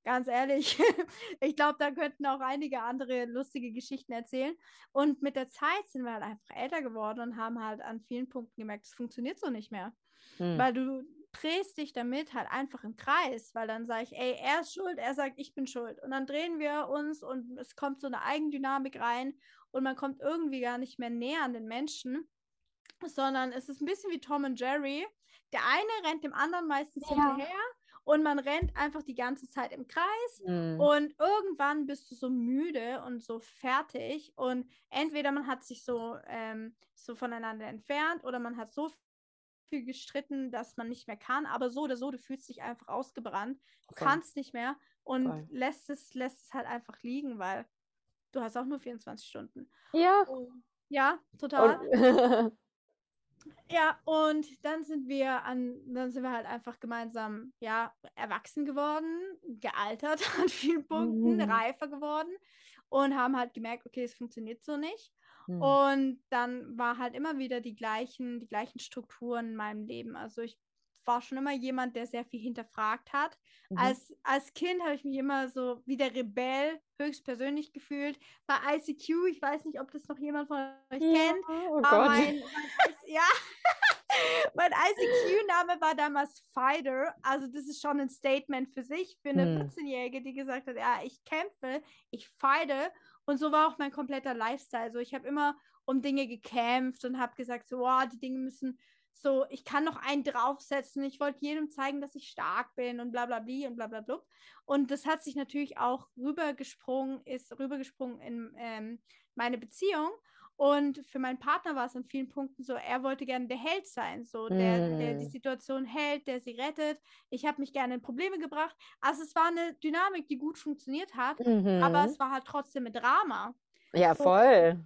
ganz ehrlich, ich glaube, da könnten auch einige andere lustige Geschichten erzählen. Und mit der Zeit sind wir halt einfach älter geworden und haben halt an vielen Punkten gemerkt, es funktioniert so nicht mehr. Mhm. Weil du drehst dich damit halt einfach im Kreis, weil dann sage ich, ey, er ist schuld, er sagt, ich bin schuld. Und dann drehen wir uns und es kommt so eine Eigendynamik rein und man kommt irgendwie gar nicht mehr näher an den Menschen sondern es ist ein bisschen wie Tom und Jerry. Der eine rennt dem anderen meistens ja. hinterher und man rennt einfach die ganze Zeit im Kreis mhm. und irgendwann bist du so müde und so fertig und entweder man hat sich so, ähm, so voneinander entfernt oder man hat so viel gestritten, dass man nicht mehr kann, aber so oder so, du fühlst dich einfach ausgebrannt, du okay. kannst nicht mehr und lässt es, lässt es halt einfach liegen, weil du hast auch nur 24 Stunden. Ja. Und, ja, total. Und Ja, und dann sind wir an, dann sind wir halt einfach gemeinsam, ja, erwachsen geworden, gealtert an vielen Punkten, mhm. reifer geworden und haben halt gemerkt, okay, es funktioniert so nicht. Mhm. Und dann war halt immer wieder die gleichen, die gleichen Strukturen in meinem Leben. Also ich war schon immer jemand, der sehr viel hinterfragt hat. Mhm. Als, als Kind habe ich mich immer so wie der Rebell höchstpersönlich gefühlt. Bei ICQ, ich weiß nicht, ob das noch jemand von euch ja, kennt. Oh Gott. Mein, mein, ja, mein ICQ-Name war damals Fighter. Also das ist schon ein Statement für sich, für eine hm. 14-Jährige, die gesagt hat, ja, ich kämpfe, ich fighte. Und so war auch mein kompletter Lifestyle. Also ich habe immer um Dinge gekämpft und habe gesagt, so, oh, die Dinge müssen so, ich kann noch einen draufsetzen, ich wollte jedem zeigen, dass ich stark bin und bla bla bla und bla bla bla. Und das hat sich natürlich auch rübergesprungen, ist rübergesprungen in ähm, meine Beziehung. Und für meinen Partner war es an vielen Punkten so, er wollte gerne der Held sein, so der, mm. der die mm. Situation hält, der sie rettet. Ich habe mich gerne in Probleme gebracht. Also es war eine Dynamik, die gut funktioniert hat, mhm. aber es war halt trotzdem ein Drama. Ja, voll.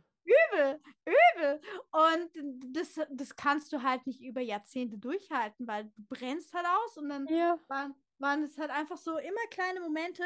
Übel, übel. Und das, das kannst du halt nicht über Jahrzehnte durchhalten, weil du brennst halt aus und dann Ja. waren, waren es halt einfach so immer kleine Momente,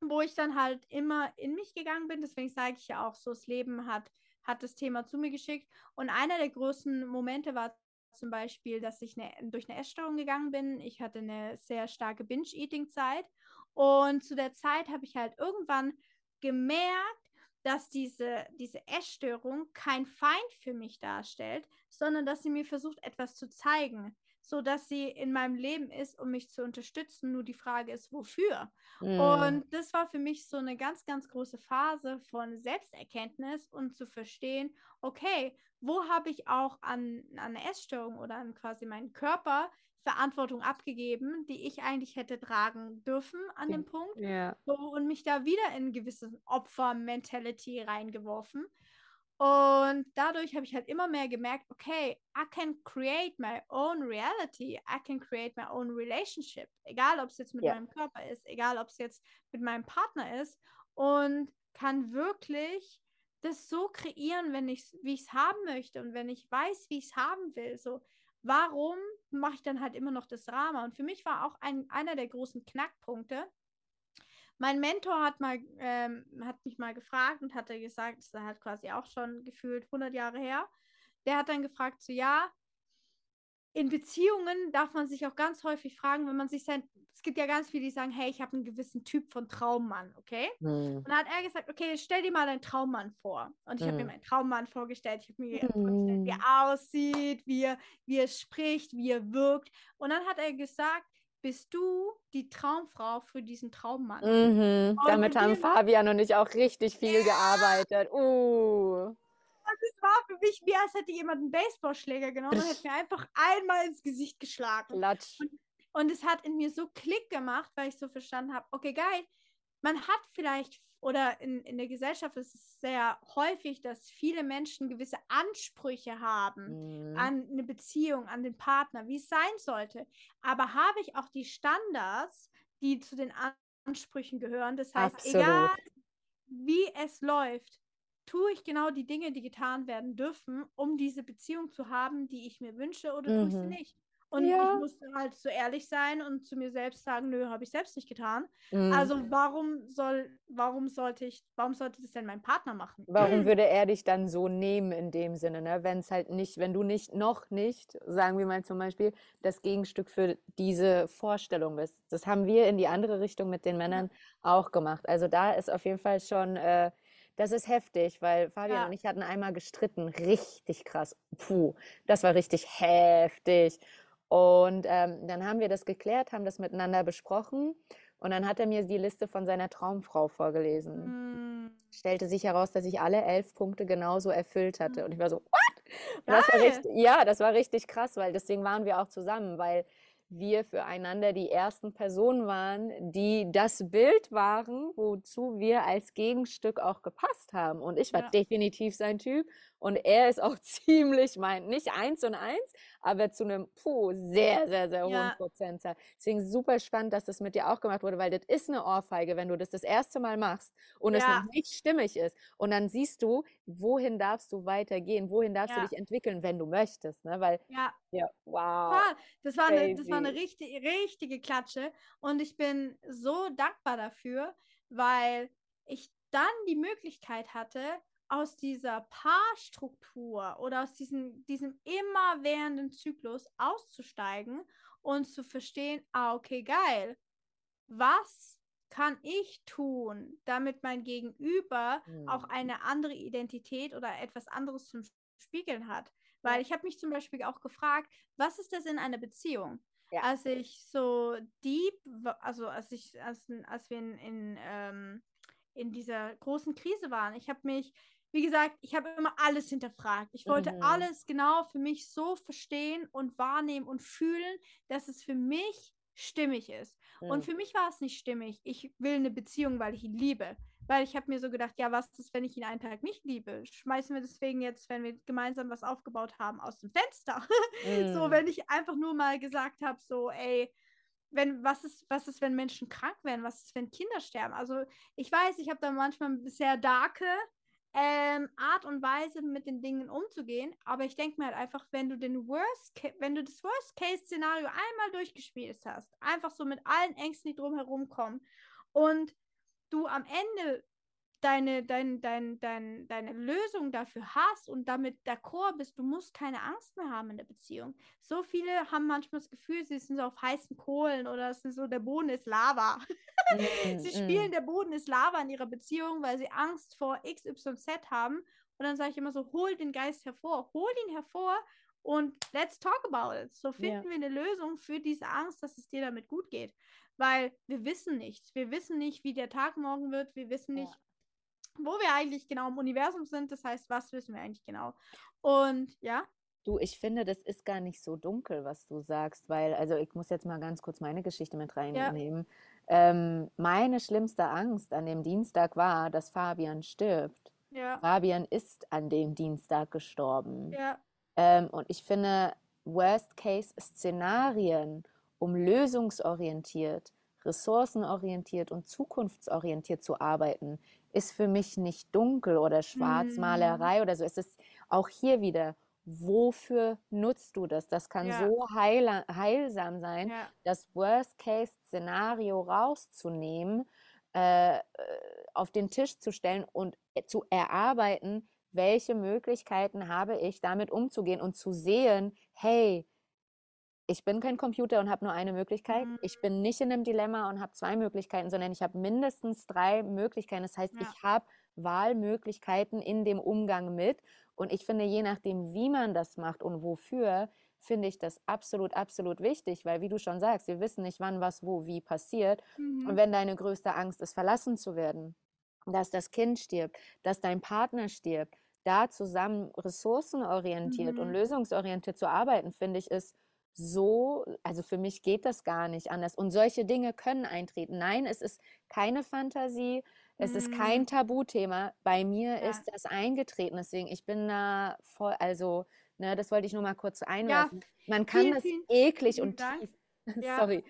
wo ich dann halt immer in mich gegangen bin. Deswegen sage ich ja auch so, das Leben hat, hat das Thema zu mir geschickt. Und einer der größten Momente war zum Beispiel, dass ich eine, durch eine Essstörung gegangen bin. Ich hatte eine sehr starke Binge-Eating-Zeit. Und zu der Zeit habe ich halt irgendwann gemerkt, dass diese, diese Essstörung kein Feind für mich darstellt, sondern dass sie mir versucht, etwas zu zeigen, so dass sie in meinem Leben ist, um mich zu unterstützen. Nur die Frage ist, wofür? Mm. Und das war für mich so eine ganz, ganz große Phase von Selbsterkenntnis und zu verstehen, okay, wo habe ich auch an, an eine Essstörung oder an quasi meinen Körper Verantwortung abgegeben, die ich eigentlich hätte tragen dürfen an dem Punkt Ja. so, und mich da wieder in gewisse Opfer-Mentality reingeworfen. Und dadurch habe ich halt immer mehr gemerkt, okay, I can create my own reality, I can create my own relationship, egal ob es jetzt mit Ja. meinem Körper ist, egal ob es jetzt mit meinem Partner ist und kann wirklich das so kreieren, wenn ich wie ich es haben möchte und wenn ich weiß, wie ich es haben will. So, warum mache ich dann halt immer noch das Drama? Und für mich war auch ein, einer der großen Knackpunkte, mein Mentor hat mal, ähm, hat mich mal gefragt und hatte gesagt, das ist halt quasi auch schon gefühlt 100 Jahre her. Der hat dann gefragt, so ja, in Beziehungen darf man sich auch ganz häufig fragen, wenn man sich sein, es gibt ja ganz viele, die sagen, hey, ich habe einen gewissen Typ von Traummann, okay? Mm. Und dann hat er gesagt, okay, stell dir mal deinen Traummann vor. Und ich habe mir Mhm. meinen Traummann vorgestellt. Ich habe mir vorgestellt, wie Mhm. er aussieht, wie er, wie er spricht, wie er wirkt. Und dann hat er gesagt, bist du die Traumfrau für diesen Traummann? Mhm. Damit haben Fabian und ich auch richtig viel gearbeitet. Uh. Das war für mich wie, als hätte jemand einen Baseballschläger genommen und hätte mir einfach einmal ins Gesicht geschlagen. Klatsch. Und es hat in mir so Klick gemacht, weil ich so verstanden habe, okay, geil, man hat vielleicht, oder in, in der Gesellschaft ist es sehr häufig, dass viele Menschen gewisse Ansprüche haben Mhm. an eine Beziehung, an den Partner, wie es sein sollte. Aber habe ich auch die Standards, die zu den Ansprüchen gehören? Das heißt, Absolut. egal wie es läuft, tue ich genau die Dinge, die getan werden dürfen, um diese Beziehung zu haben, die ich mir wünsche, oder tue ich sie Mhm. nicht? Und Ja. ich musste halt so ehrlich sein und zu mir selbst sagen, nö, habe ich selbst nicht getan. Mhm. Also warum soll, warum sollte ich, warum sollte das denn mein Partner machen? Warum würde er dich dann so nehmen in dem Sinne, ne? Wenn es halt nicht, wenn du nicht, noch nicht, sagen wir mal zum Beispiel, das Gegenstück für diese Vorstellung bist. Das haben wir in die andere Richtung mit den Männern auch gemacht. Also da ist auf jeden Fall schon, äh, das ist heftig, weil Fabian Ja. und ich hatten einmal gestritten, richtig krass. Puh, das war richtig heftig. Und ähm, dann haben wir das geklärt, haben das miteinander besprochen. Und dann hat er mir die Liste von seiner Traumfrau vorgelesen Mm, stellte sich heraus, dass ich alle elf Punkte genauso erfüllt hatte. Und ich war so, what? Und das war richtig, ja, das war richtig krass, weil deswegen waren wir auch zusammen, weil wir füreinander die ersten Personen waren, die das Bild waren, wozu wir als Gegenstück auch gepasst haben. Und ich war Ja. definitiv sein Typ und er ist auch ziemlich mein, nicht eins und eins, aber zu einem puh, sehr, sehr, sehr hohen Ja. Prozentzahl. Deswegen super spannend, dass das mit dir auch gemacht wurde, weil das ist eine Ohrfeige, wenn du das das erste Mal machst und es Ja. noch nicht stimmig ist. Und dann siehst du, wohin darfst du weitergehen, wohin darfst Ja. du dich entwickeln, wenn du möchtest. Ne? Weil, ja, ja, wow. Das war eine, das war eine crazy. richtige, richtige Klatsche. Und ich bin so dankbar dafür, weil ich dann die Möglichkeit hatte, aus dieser Paarstruktur oder aus diesem, diesem immerwährenden Zyklus auszusteigen und zu verstehen, ah, okay, geil. Was kann ich tun, damit mein Gegenüber auch Hm. eine andere Identität oder etwas anderes zum Spiegeln hat? Weil ich habe mich zum Beispiel auch gefragt, was ist das in einer Beziehung? Ja. Als ich so deep, also als ich, als, als wir in, in, ähm, in dieser großen Krise waren, ich habe mich, wie gesagt, ich habe immer alles hinterfragt. Ich wollte Mhm. alles genau für mich so verstehen und wahrnehmen und fühlen, dass es für mich stimmig ist. Und Hm. für mich war es nicht stimmig. Ich will eine Beziehung, weil ich ihn liebe. Weil ich habe mir so gedacht, ja, was ist, wenn ich ihn einen Tag nicht liebe? Schmeißen wir deswegen jetzt, wenn wir gemeinsam was aufgebaut haben, aus dem Fenster? So, Mm. wenn ich einfach nur mal gesagt habe, so, ey, wenn, was ist, was ist, wenn Menschen krank werden? Was ist, wenn Kinder sterben? Also ich weiß, ich habe da manchmal sehr darke ähm, Art und Weise, mit den Dingen umzugehen. Aber ich denke mir halt einfach, wenn du den Worst, wenn du das Worst-Case-Szenario einmal durchgespielt hast, einfach so mit allen Ängsten, die drumherum kommen, und du am Ende deine, dein, dein, dein, deine Lösung dafür hast und damit d'accord bist, du musst keine Angst mehr haben in der Beziehung. So viele haben manchmal das Gefühl, sie sind so auf heißen Kohlen oder es ist so, der Boden ist Lava. Mm, sie spielen, mm. der Boden ist Lava in ihrer Beziehung, weil sie Angst vor XYZ haben. Und dann sage ich immer so, hol den Geist hervor, hol ihn hervor und let's talk about it. So finden yeah. wir eine Lösung für diese Angst, dass es dir damit gut geht. Weil wir wissen nicht. Wir wissen nicht, wie der Tag morgen wird. Wir wissen nicht, ja wo wir eigentlich genau im Universum sind. Das heißt, was wissen wir eigentlich genau? Und ja. Du, ich finde, das ist gar nicht so dunkel, was du sagst, weil, also ich muss jetzt mal ganz kurz meine Geschichte mit reinnehmen. Ja. Ähm, meine schlimmste Angst an dem Dienstag war, dass Fabian stirbt. Ja. Fabian ist an dem Dienstag gestorben. Ja. Ähm, und ich finde, Worst-Case-Szenarien, um lösungsorientiert, ressourcenorientiert und zukunftsorientiert zu arbeiten, ist für mich nicht dunkel oder Schwarzmalerei mm. oder so. Es ist auch hier wieder, wofür nutzt du das? Das kann ja. so heil, heilsam sein, ja. das Worst-Case-Szenario rauszunehmen, äh, auf den Tisch zu stellen und zu erarbeiten, welche Möglichkeiten habe ich, damit umzugehen und zu sehen, hey, ich bin kein Computer und habe nur eine Möglichkeit. Mhm. Ich bin nicht in einem Dilemma und habe zwei Möglichkeiten, sondern ich habe mindestens drei Möglichkeiten. Das heißt, ja. ich habe Wahlmöglichkeiten in dem Umgang mit. Und ich finde, je nachdem, wie man das macht und wofür, finde ich das absolut, absolut wichtig, weil wie du schon sagst, wir wissen nicht, wann, was, wo, wie passiert. Mhm. Und wenn deine größte Angst ist, verlassen zu werden, dass das Kind stirbt, dass dein Partner stirbt, da zusammen ressourcenorientiert mhm. und lösungsorientiert zu arbeiten, finde ich, ist so, also für mich geht das gar nicht anders. Und solche Dinge können eintreten. Nein, es ist keine Fantasie, es mhm. ist kein Tabuthema. Bei mir ja. ist das eingetreten. Deswegen, ich bin da voll, also, ne, das wollte ich nur mal kurz einwerfen. Ja. Man kann vielen, das vielen, eklig vielen und Dank. tief. Ja. Sorry.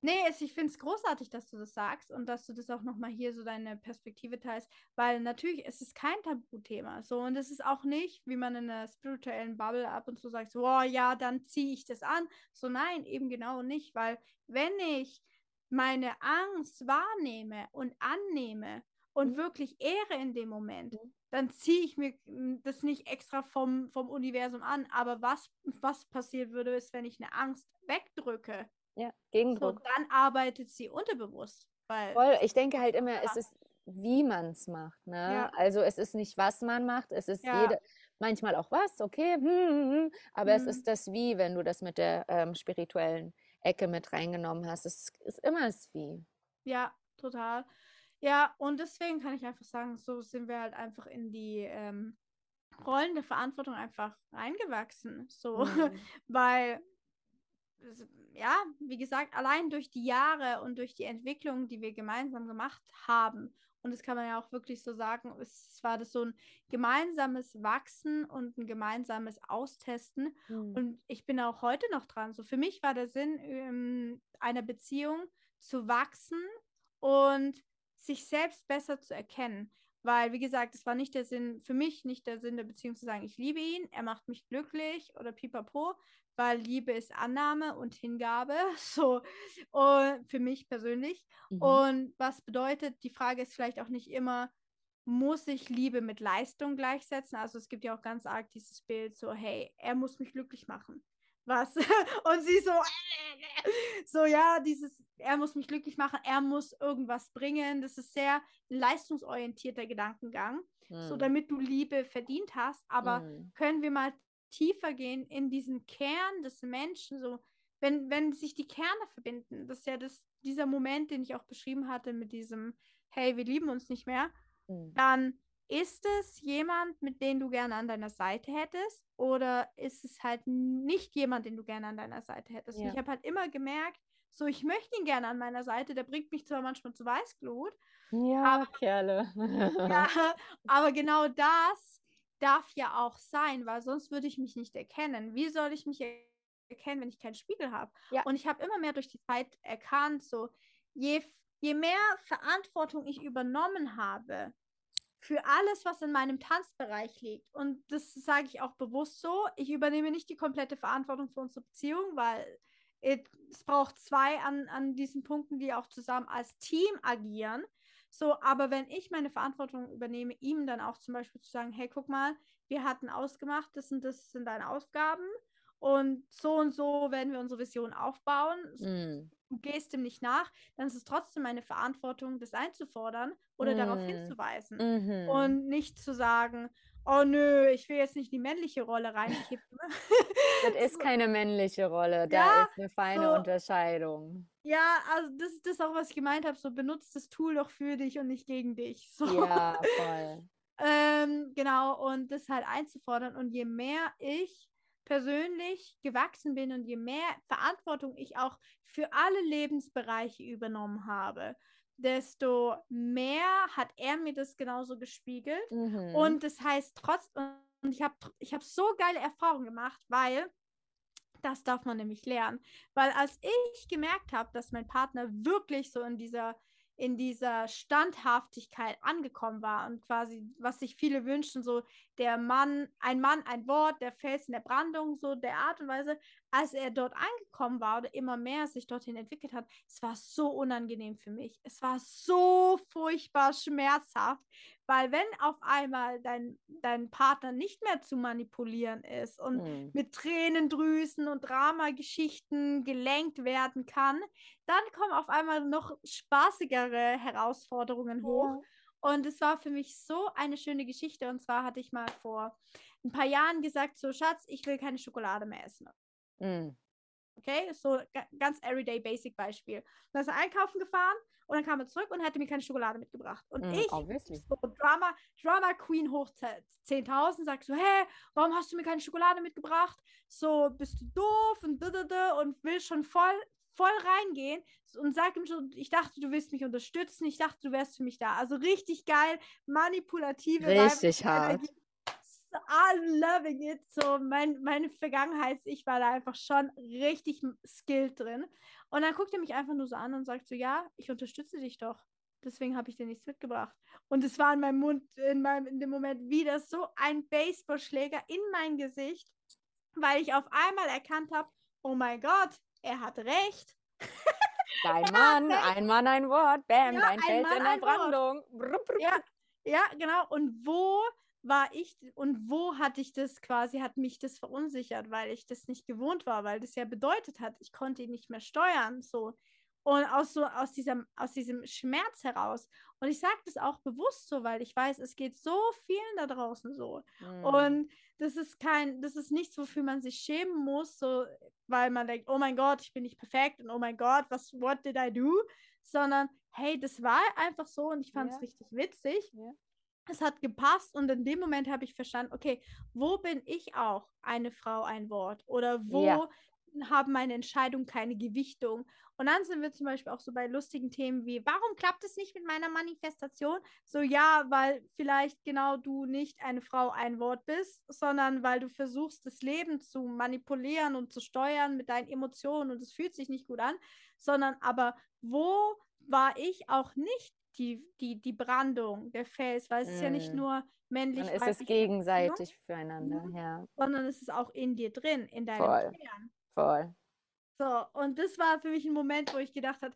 Nee, es, ich finde es großartig, dass du das sagst und dass du das auch nochmal hier so deine Perspektive teilst, weil natürlich ist es kein Tabuthema. So, und es ist auch nicht, wie man in einer spirituellen Bubble ab und zu sagt, so, oh ja, dann ziehe ich das an. So, nein, eben genau nicht, weil wenn ich meine Angst wahrnehme und annehme und mhm. wirklich ehre in dem Moment, mhm. dann ziehe ich mir hm, das nicht extra vom, vom Universum an. Aber was, was passiert würde, ist, wenn ich eine Angst wegdrücke ja, Gegendruck. So, dann arbeitet sie unterbewusst. Weil Voll, ich denke halt immer, ja. es ist, wie man es macht. Ne? Ja. Also es ist nicht, was man macht, es ist ja. jede, manchmal auch was, okay, hm, hm, hm, aber mhm. es ist das Wie, wenn du das mit der ähm, spirituellen Ecke mit reingenommen hast. Es ist immer das Wie. Ja, total. Ja, und deswegen kann ich einfach sagen, so sind wir halt einfach in die ähm, Rollen der Verantwortung einfach reingewachsen. So, mhm. weil ja, wie gesagt, allein durch die Jahre und durch die Entwicklung, die wir gemeinsam gemacht haben, und das kann man ja auch wirklich so sagen, es war das so ein gemeinsames Wachsen und ein gemeinsames Austesten. Mhm. Und ich bin auch heute noch dran. So für mich war der Sinn ähm, einer Beziehung zu wachsen und sich selbst besser zu erkennen. Weil, wie gesagt, es war nicht der Sinn, für mich nicht der Sinn der Beziehung zu sagen, ich liebe ihn, er macht mich glücklich oder pipapo, weil Liebe ist Annahme und Hingabe, so und für mich persönlich. Mhm. Und was bedeutet, die Frage ist vielleicht auch nicht immer, muss ich Liebe mit Leistung gleichsetzen? Also es gibt ja auch ganz arg dieses Bild, so, hey, er muss mich glücklich machen. Was? und sie so, so, ja, dieses, er muss mich glücklich machen, er muss irgendwas bringen. Das ist sehr leistungsorientierter Gedankengang. Mhm. So, damit du Liebe verdient hast. Aber mhm. können wir mal tiefer gehen in diesen Kern des Menschen, so wenn, wenn sich die Kerne verbinden, das ist ja das, dieser Moment, den ich auch beschrieben hatte mit diesem, hey, wir lieben uns nicht mehr, mhm. dann ist es jemand, mit dem du gerne an deiner Seite hättest oder ist es halt nicht jemand, den du gerne an deiner Seite hättest? Ja. Und ich habe halt immer gemerkt, so, ich möchte ihn gerne an meiner Seite, der bringt mich zwar manchmal zu Weißglut. Ja, aber, Kerle. ja, aber genau das darf ja auch sein, weil sonst würde ich mich nicht erkennen. Wie soll ich mich erkennen, wenn ich keinen Spiegel habe? Ja. Und ich habe immer mehr durch die Zeit erkannt, so je, je mehr Verantwortung ich übernommen habe, für alles, was in meinem Tanzbereich liegt. Und das sage ich auch bewusst so. Ich übernehme nicht die komplette Verantwortung für unsere Beziehung, weil es braucht zwei an, an diesen Punkten, die auch zusammen als Team agieren. So, aber wenn ich meine Verantwortung übernehme, ihm dann auch zum Beispiel zu sagen, hey, guck mal, wir hatten ausgemacht, das und das sind deine Aufgaben und so und so werden wir unsere Vision aufbauen. Mm. Du gehst dem nicht nach, dann ist es trotzdem meine Verantwortung, das einzufordern oder mm. darauf hinzuweisen. Mm -hmm. Und nicht zu sagen, oh nö, ich will jetzt nicht die männliche Rolle reinkippen. das ist keine männliche Rolle, da ja, ist eine feine so, Unterscheidung. Ja, also das ist das auch, was ich gemeint habe, so benutzt das Tool doch für dich und nicht gegen dich. So. Ja, voll. ähm, genau, und das halt einzufordern. Und je mehr ich persönlich gewachsen bin und je mehr Verantwortung ich auch für alle Lebensbereiche übernommen habe, desto mehr hat er mir das genauso gespiegelt. Mhm. Und das heißt trotzdem, und ich habe ich hab so geile Erfahrungen gemacht, weil das darf man nämlich lernen. Weil als ich gemerkt habe, dass mein Partner wirklich so in dieser in dieser Standhaftigkeit angekommen war und quasi, was sich viele wünschen, so der Mann, ein Mann, ein Wort, der Fels in der Brandung, so der Art und Weise, als er dort angekommen war oder immer mehr sich dorthin entwickelt hat, es war so unangenehm für mich. Es war so furchtbar schmerzhaft, weil wenn auf einmal dein, dein Partner nicht mehr zu manipulieren ist und mhm. mit Tränendrüsen und Dramageschichten gelenkt werden kann, dann kommen auf einmal noch spaßigere Herausforderungen hoch. Ja. Und es war für mich so eine schöne Geschichte. Und zwar hatte ich mal vor ein paar Jahren gesagt, so Schatz, ich will keine Schokolade mehr essen. Mhm. Okay, so ganz everyday basic Beispiel. Dann ist er einkaufen gefahren und dann kam er zurück und hätte mir keine Schokolade mitgebracht. Und mm, ich, obviously. so Drama, Drama Queen hoch 10.000, sag so, hä, warum hast du mir keine Schokolade mitgebracht? So, bist du doof und und will schon voll, voll reingehen und sag ihm schon, ich dachte, du willst mich unterstützen, ich dachte, du wärst für mich da. Also richtig geil, manipulative Richtig hart. Energie. I'm loving it. So, mein, meine Vergangenheit, ich war da einfach schon richtig skilled drin. Und dann guckt er mich einfach nur so an und sagt so, ja, ich unterstütze dich doch. Deswegen habe ich dir nichts mitgebracht. Und es war in meinem Mund, in, meinem, in dem Moment wieder so ein Baseballschläger in mein Gesicht, weil ich auf einmal erkannt habe, oh mein Gott, er hat recht. Dein Mann, ein Mann, ein Wort, bam, ja, dein Fels in der Brandung. Ja, ja, genau. Und wo war ich und wo hatte ich das quasi, hat mich das verunsichert, weil ich das nicht gewohnt war, weil das ja bedeutet hat, ich konnte ihn nicht mehr steuern, so. Und aus so, aus diesem, aus diesem Schmerz heraus. Und ich sage das auch bewusst so, weil ich weiß, es geht so vielen da draußen so. Mm. Und das ist kein, das ist nichts, wofür man sich schämen muss, so, weil man denkt, oh mein Gott, ich bin nicht perfekt und oh mein Gott, was, what did I do? Sondern, hey, das war einfach so und ich fand es ja. richtig witzig. Ja es hat gepasst und in dem Moment habe ich verstanden, okay, wo bin ich auch eine Frau, ein Wort? Oder wo ja. Haben meine Entscheidungen keine Gewichtung? Und dann sind wir zum Beispiel auch so bei lustigen Themen wie, warum klappt es nicht mit meiner Manifestation? So, ja, weil vielleicht genau du nicht eine Frau, ein Wort bist, sondern weil du versuchst, das Leben zu manipulieren und zu steuern mit deinen Emotionen und es fühlt sich nicht gut an, sondern aber wo war ich auch nicht die, die, die Brandung, der Fels, weil es mm. ist ja nicht mm. nur männlich. Dann ist es gegenseitig füreinander, mhm. ja. Sondern es ist auch in dir drin, in deinem Voll. Kern. Voll. So, und das war für mich ein Moment, wo ich gedacht habe,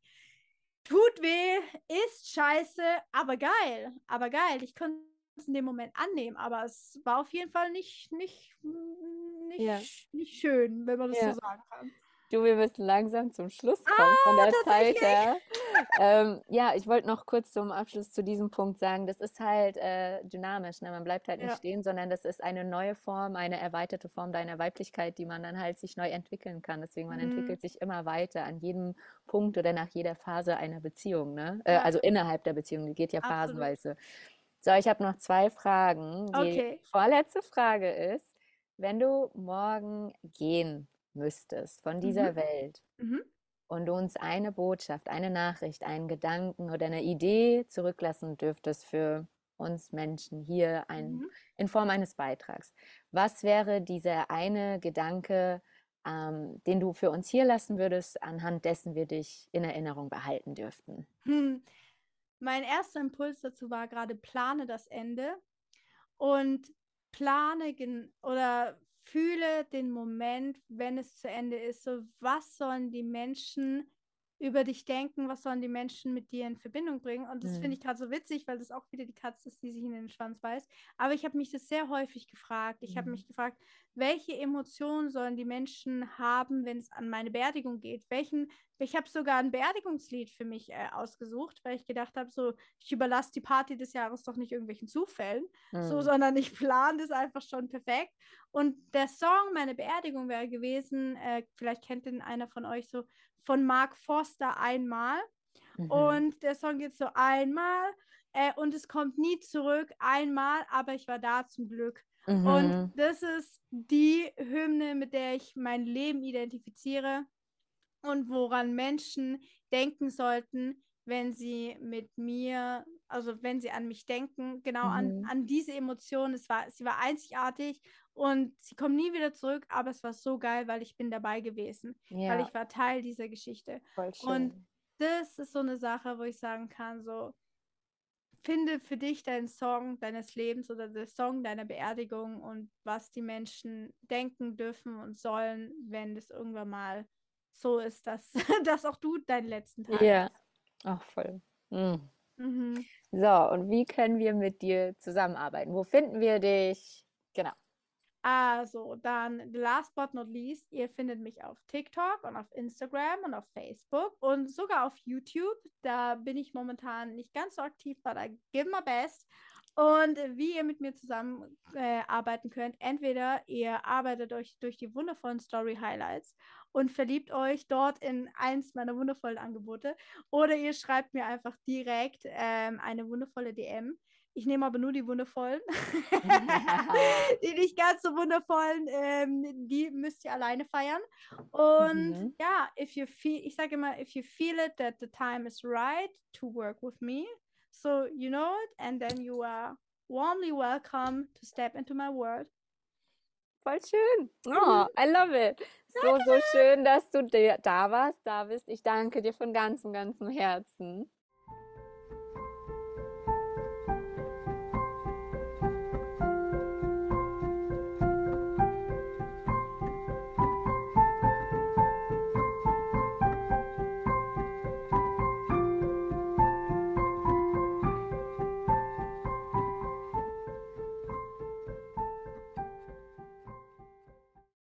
tut weh, ist scheiße, aber geil, aber geil. Ich konnte es in dem Moment annehmen, aber es war auf jeden Fall nicht, nicht, nicht, ja. nicht schön, wenn man das ja. so sagen kann. Du, wir müssen langsam zum Schluss kommen ah, von der Zeit her. ähm, ja, ich wollte noch kurz zum Abschluss zu diesem Punkt sagen, das ist halt äh, dynamisch. Ne? Man bleibt halt nicht ja. stehen, sondern das ist eine neue Form, eine erweiterte Form deiner Weiblichkeit, die man dann halt sich neu entwickeln kann. Deswegen, man mhm. entwickelt sich immer weiter an jedem Punkt oder nach jeder Phase einer Beziehung. Ne? Äh, ja. Also innerhalb der Beziehung, die geht ja phasenweise. So, ich habe noch zwei Fragen. Die okay. vorletzte Frage ist, wenn du morgen gehen müsstest von dieser mhm. Welt mhm. und du uns eine Botschaft, eine Nachricht, einen Gedanken oder eine Idee zurücklassen dürftest für uns Menschen hier ein, mhm. in Form eines Beitrags, was wäre dieser eine Gedanke, ähm, den du für uns hier lassen würdest, anhand dessen wir dich in Erinnerung behalten dürften? Hm. mein erster Impuls dazu war gerade, plane das Ende und plane oder fühle den Moment, wenn es zu Ende ist. So, was sollen die Menschen über dich denken, was sollen die Menschen mit dir in Verbindung bringen. Und das mhm. finde ich gerade so witzig, weil das auch wieder die Katze ist, die sich in den Schwanz beißt. Aber ich habe mich das sehr häufig gefragt. Ich mhm. habe mich gefragt, welche Emotionen sollen die Menschen haben, wenn es an meine Beerdigung geht? Welchen, ich habe sogar ein Beerdigungslied für mich äh, ausgesucht, weil ich gedacht habe, so, ich überlasse die Party des Jahres doch nicht irgendwelchen Zufällen, mhm. so, sondern ich plane das einfach schon perfekt. Und der Song, meine Beerdigung wäre gewesen, äh, vielleicht kennt den einer von euch so, von Mark Forster einmal. Mhm. Und der Song geht so einmal äh, und es kommt nie zurück, einmal, aber ich war da zum Glück. Mhm. Und das ist die Hymne, mit der ich mein Leben identifiziere und woran Menschen denken sollten, wenn sie mit mir, also wenn sie an mich denken, genau mhm. an, an diese Emotion. Es war, sie war einzigartig und sie kommen nie wieder zurück, aber es war so geil, weil ich bin dabei gewesen, ja. weil ich war Teil dieser Geschichte. Und das ist so eine Sache, wo ich sagen kann, so finde für dich deinen Song deines Lebens oder den Song deiner Beerdigung und was die Menschen denken dürfen und sollen, wenn es irgendwann mal so ist, dass, dass auch du deinen letzten Tag Ja, ach voll. Mhm. Mhm. So, und wie können wir mit dir zusammenarbeiten? Wo finden wir dich? Genau. Also, dann last but not least, ihr findet mich auf TikTok und auf Instagram und auf Facebook und sogar auf YouTube. Da bin ich momentan nicht ganz so aktiv, but I give my best. Und wie ihr mit mir zusammen äh, könnt, entweder ihr arbeitet euch durch die wundervollen Story Highlights und verliebt euch dort in eins meiner wundervollen Angebote, oder ihr schreibt mir einfach direkt ähm, eine wundervolle DM. Ich nehme aber nur die wundervollen. die nicht ganz so wundervollen, ähm, die müsst ihr alleine feiern. Und mhm. ja, if you feel, ich sage immer, if you feel it that the time is right to work with me, so you know it, and then you are warmly welcome to step into my world. Voll schön. Oh, I love it. So, so schön, dass du da warst, da bist. Ich danke dir von ganzem, ganzem Herzen.